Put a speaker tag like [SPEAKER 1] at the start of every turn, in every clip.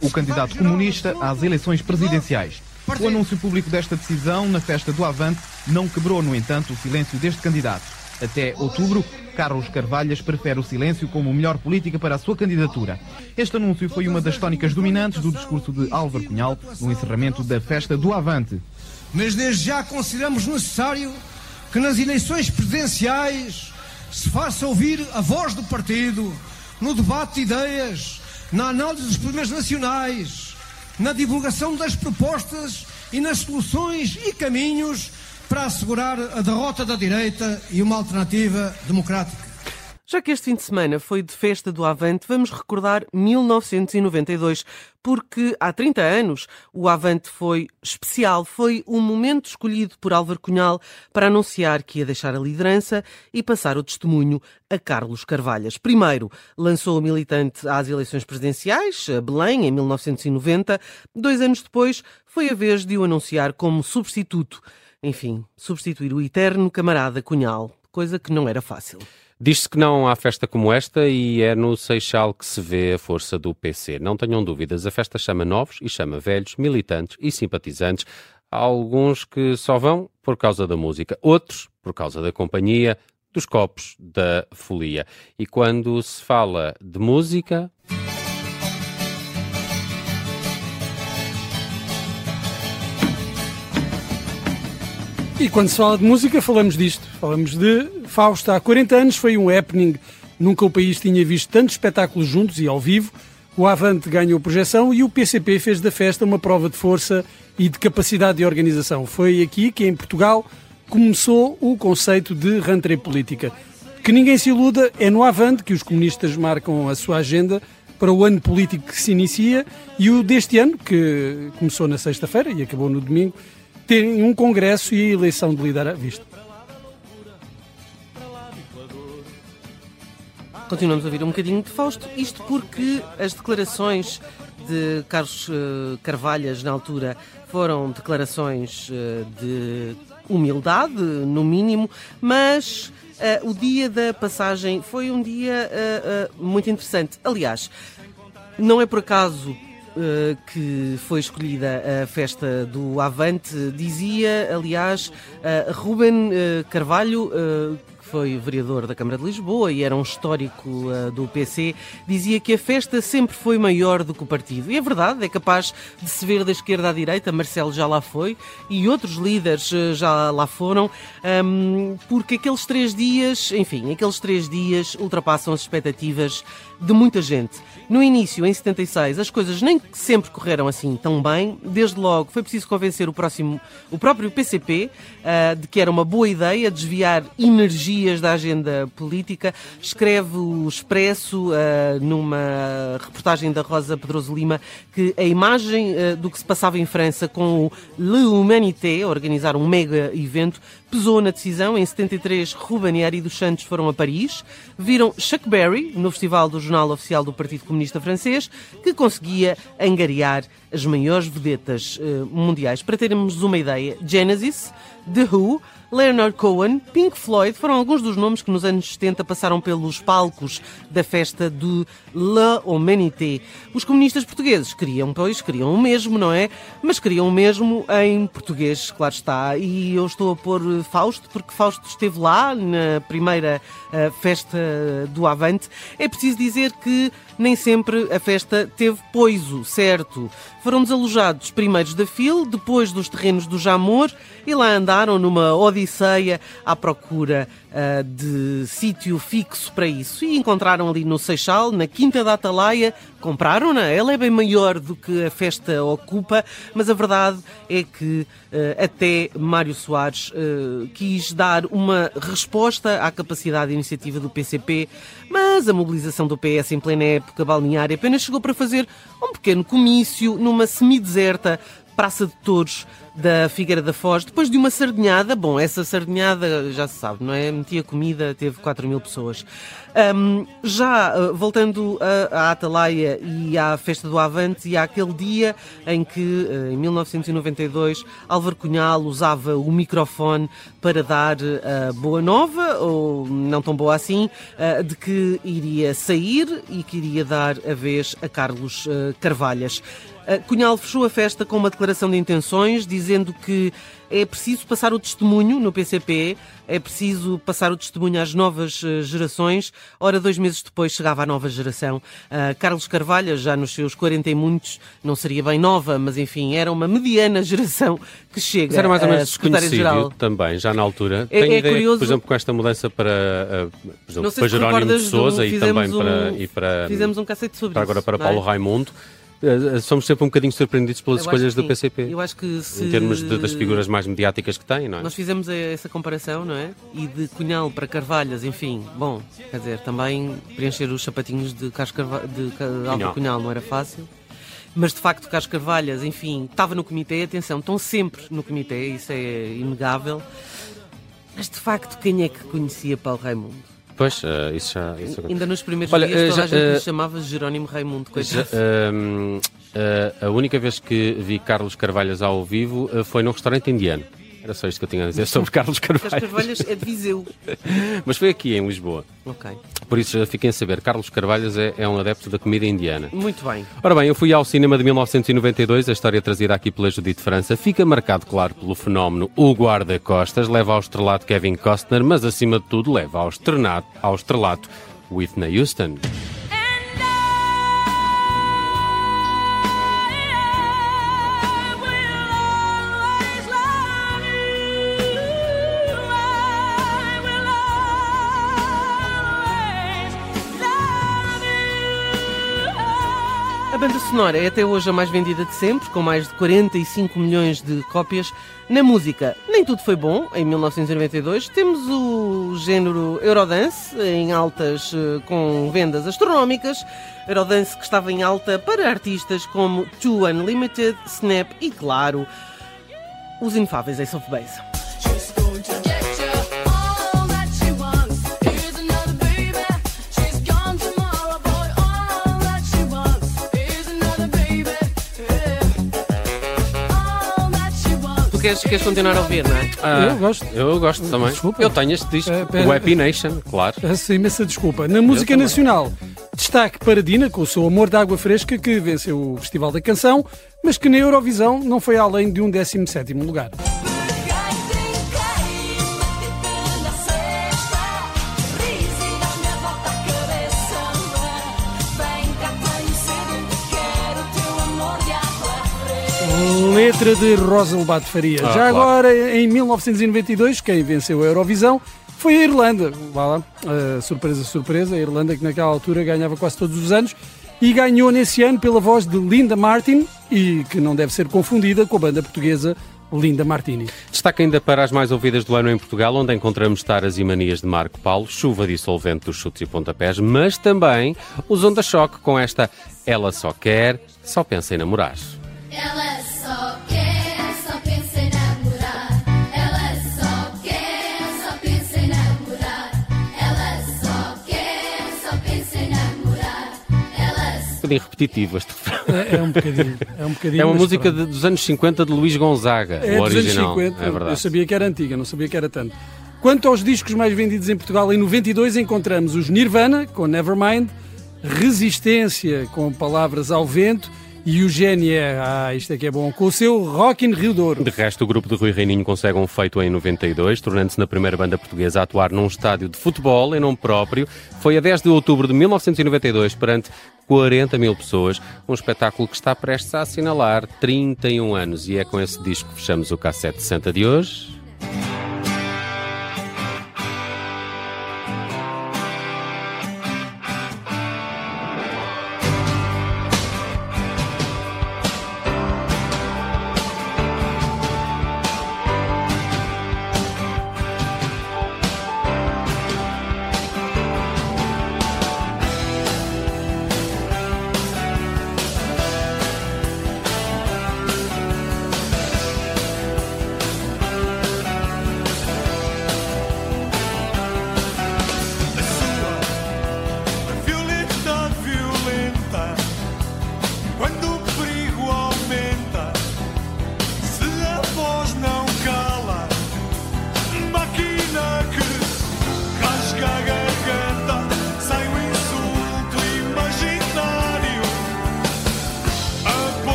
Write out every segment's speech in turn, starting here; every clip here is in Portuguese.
[SPEAKER 1] O candidato comunista às eleições presidenciais. O anúncio público desta decisão na festa do Avante não quebrou, no entanto, o silêncio deste candidato. Até outubro, Carlos Carvalhas prefere o silêncio como melhor política para a sua candidatura. Este anúncio foi uma das tónicas dominantes do discurso de Álvaro Cunhal no encerramento da festa do Avante.
[SPEAKER 2] Mas desde já consideramos necessário que nas eleições presidenciais se faça ouvir a voz do partido no debate de ideias, na análise dos problemas nacionais, na divulgação das propostas e nas soluções e caminhos para assegurar a derrota da direita e uma alternativa democrática.
[SPEAKER 3] Já que este fim de semana foi de festa do Avante, vamos recordar 1992, porque há 30 anos o Avante foi especial, foi o momento escolhido por Álvaro Cunhal para anunciar que ia deixar a liderança e passar o testemunho a Carlos Carvalhas. Primeiro, lançou o militante às eleições presidenciais, a Belém, em 1990. Dois anos depois, foi a vez de o anunciar como substituto. Enfim, substituir o eterno camarada Cunhal, coisa que não era fácil.
[SPEAKER 4] Diz-se que não há festa como esta e é no Seixal que se vê a força do PC. Não tenham dúvidas, a festa chama novos e chama velhos, militantes e simpatizantes. Há alguns que só vão por causa da música, outros por causa da companhia, dos copos, da folia. E quando se fala de música,
[SPEAKER 5] E quando se fala de música, falamos disto. Falamos de Fausto. Há 40 anos foi um happening. Nunca o país tinha visto tantos espetáculos juntos e ao vivo. O Avante ganhou projeção e o PCP fez da festa uma prova de força e de capacidade de organização. Foi aqui que, em Portugal, começou o conceito de rentrée política. Que ninguém se iluda, é no Avante que os comunistas marcam a sua agenda para o ano político que se inicia e o deste ano, que começou na sexta-feira e acabou no domingo, tem um congresso e eleição de líder à vista.
[SPEAKER 3] Continuamos a ouvir um bocadinho de Fausto, isto porque as declarações de Carlos uh, Carvalhas na altura foram declarações uh, de humildade, no mínimo, mas uh, o dia da passagem foi um dia muito interessante. Aliás, não é por acaso Uh, que foi escolhida a festa do Avante, dizia, aliás, Ruben uh, Carvalho, foi vereador da Câmara de Lisboa e era um histórico uh, do PC, dizia que a festa sempre foi maior do que o partido. E é verdade, é capaz de se ver da esquerda à direita, Marcelo já lá foi e outros líderes uh, já lá foram, um, porque aqueles três dias, enfim, aqueles três dias ultrapassam as expectativas de muita gente. No início, em 76, as coisas nem sempre correram assim tão bem. Desde logo, foi preciso convencer o, próximo, o próprio PCP uh, de que era uma boa ideia desviar energias da agenda política. Escreve o Expresso, uh, numa reportagem da Rosa Pedroso Lima, que a imagem uh, do que se passava em França com o Le Humanité, organizar um mega evento, pesou na decisão. Em 73, Ruben e dos Santos foram a Paris, viram Chuck Berry no Festival do Jornal Oficial do Partido Comunista Francês, que conseguia angariar as maiores vedetas uh, mundiais. Para termos uma ideia, Genesis, The Who, Leonard Cohen, Pink Floyd foram alguns dos nomes que nos anos 70 passaram pelos palcos da festa do La Humanité. Os comunistas portugueses queriam, pois, queriam o mesmo, não é? Mas queriam o mesmo em português, claro está. E eu estou a pôr Fausto, porque Fausto esteve lá na primeira uh, festa do Avante. É preciso dizer que nem sempre a festa teve poiso, certo? Foram desalojados primeiros da FIL, depois dos terrenos do Jamor e lá andaram numa odisseia à procura uh, de sítio fixo para isso. E encontraram ali no Seixal, na Quinta da Atalaia, compraram-na. Ela é bem maior do que a festa ocupa, mas a verdade é que uh, até Mário Soares uh, quis dar uma resposta à capacidade de iniciativa do PCP, mas a mobilização do PS em plena época balneária apenas chegou para fazer um pequeno comício numa semideserta Praça de Touros da Figueira da Foz, depois de uma sardinhada, bom, essa sardinhada já se sabe, não é? Metia comida, teve 4 mil pessoas. Um, já uh, voltando à Atalaia e à Festa do Avante e àquele dia em que, uh, em 1992, Álvaro Cunhal usava o microfone para dar uh, boa nova, ou não tão boa assim, de que iria sair e que iria dar a vez a Carlos Carvalhas. Cunhal fechou a festa com uma declaração de intenções, dizendo que é preciso passar o testemunho no PCP, é preciso passar o testemunho às novas eh, gerações. Ora, dois meses depois chegava a nova geração. Uh, Carlos Carvalho, já nos seus 40 e muitos, não seria bem nova, mas enfim, era uma mediana geração que chega. Mas
[SPEAKER 4] era mais ou menos desconhecido também, já na altura.
[SPEAKER 3] É,
[SPEAKER 4] Tenho
[SPEAKER 3] é
[SPEAKER 4] ideia,
[SPEAKER 3] curioso...
[SPEAKER 4] por exemplo, com esta mudança para, uh, por exemplo, para Jerónimo de Souza e também
[SPEAKER 3] um,
[SPEAKER 4] para, e para.
[SPEAKER 3] Fizemos um cacete sobre
[SPEAKER 4] para
[SPEAKER 3] isso.
[SPEAKER 4] Agora para Paulo é? Raimundo. Eh, somos sempre um bocadinho surpreendidos pelas eu escolhas do PCP.
[SPEAKER 3] Eu acho que se...
[SPEAKER 4] Em termos de, das figuras mais mediáticas que têm, não é?
[SPEAKER 3] Nós fizemos essa comparação, não é? E de Cunhal para Carvalhas, enfim, bom, quer dizer, também preencher os sapatinhos de, Carlos Carva... de Álvaro Cunhal não era fácil. Mas de facto, Carlos Carvalhas, enfim, estava no comitê, atenção, estão sempre no comitê, isso é inegável. Mas de facto, quem é que conhecia Paulo Raimundo?
[SPEAKER 4] Pois, uh, isso já. Isso...
[SPEAKER 3] Ainda nos primeiros Olha, dias, toda já, a gente uh, chamava Jerónimo Raimundo. Já, uh,
[SPEAKER 4] a única vez que vi Carlos Carvalhas ao vivo foi num restaurante indiano. Era só isto que eu tinha a dizer sobre Carlos Carvalho.
[SPEAKER 3] Carlos Carvalhas é de Viseu.
[SPEAKER 4] Mas foi aqui, em Lisboa.
[SPEAKER 3] Ok.
[SPEAKER 4] Por isso fiquem a saber, Carlos Carvalhas é, é, um adepto da comida indiana.
[SPEAKER 3] Muito bem.
[SPEAKER 4] Ora bem, eu fui ao cinema de 1992, a história trazida aqui pela Judite França. Fica marcado, claro, pelo fenómeno O Guarda-Costas, leva ao estrelato Kevin Costner, mas acima de tudo leva ao estrelato, ao estrelato Whitney Houston.
[SPEAKER 3] A banda sonora é até hoje a mais vendida de sempre, com mais de 45 milhões de cópias. Na música, nem tudo foi bom. Em 1992 temos o género Eurodance em altas eh, com vendas astronómicas. Eurodance que estava em alta para artistas como Two Unlimited, Snap e, claro, os inefáveis Ace of Base. Queres, queres continuar a ouvir, não é?
[SPEAKER 4] Ah, eu gosto. Eu gosto também. Desculpa. Eu tenho este disco, uh, o Happy Nation, claro.
[SPEAKER 5] Peço imensa desculpa. Na música nacional, destaque para Dina, com o seu Amor de Água Fresca, que venceu o Festival da Canção, mas que na Eurovisão não foi além de um 17º lugar. Letra de Rosa Lobato Faria. Ah, Já claro. agora, em 1992, quem venceu a Eurovisão foi a Irlanda. Vá lá, uh, surpresa, surpresa. A Irlanda que naquela altura ganhava quase todos os anos e ganhou nesse ano pela voz de Linda Martin e que não deve ser confundida com a banda portuguesa Linda Martini.
[SPEAKER 4] Destaca ainda para as mais ouvidas do ano em Portugal, onde encontramos taras e manias de Marco Paulo, chuva dissolvente dos chutes e pontapés, mas também os Onda Choque com esta Ela só quer, só pensa em namorar. Ela só quer, só pensa em namorar. Ela só quer, só pensa em namorar. Ela só quer, só pensa em namorar. Ela só... Um bocadinho repetitivo este
[SPEAKER 5] é, é, um bocadinho. É, um bocadinho,
[SPEAKER 4] é uma música de, dos anos 50 de Luís Gonzaga,
[SPEAKER 5] é,
[SPEAKER 4] o original.
[SPEAKER 5] Dos anos 50, é verdade. Eu sabia que era antiga, não sabia que era tanto. Quanto aos discos mais vendidos em Portugal, em 92 encontramos os Nirvana, com Nevermind, Resistência, com Palavras ao Vento, e GNR, ah, isto é que é bom, com o seu Rock in Rio Douro.
[SPEAKER 4] De resto, o grupo de Rui Reininho consegue um feito em 92, tornando-se na primeira banda portuguesa a atuar num estádio de futebol em nome próprio. Foi a 10 de outubro de 1992, perante 40 mil pessoas, um espetáculo que está prestes a assinalar 31 anos. E é com esse disco que fechamos o Cassete Santa de hoje.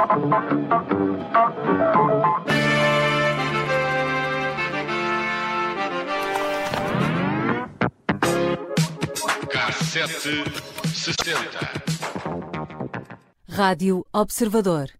[SPEAKER 6] K760. Rádio Observador.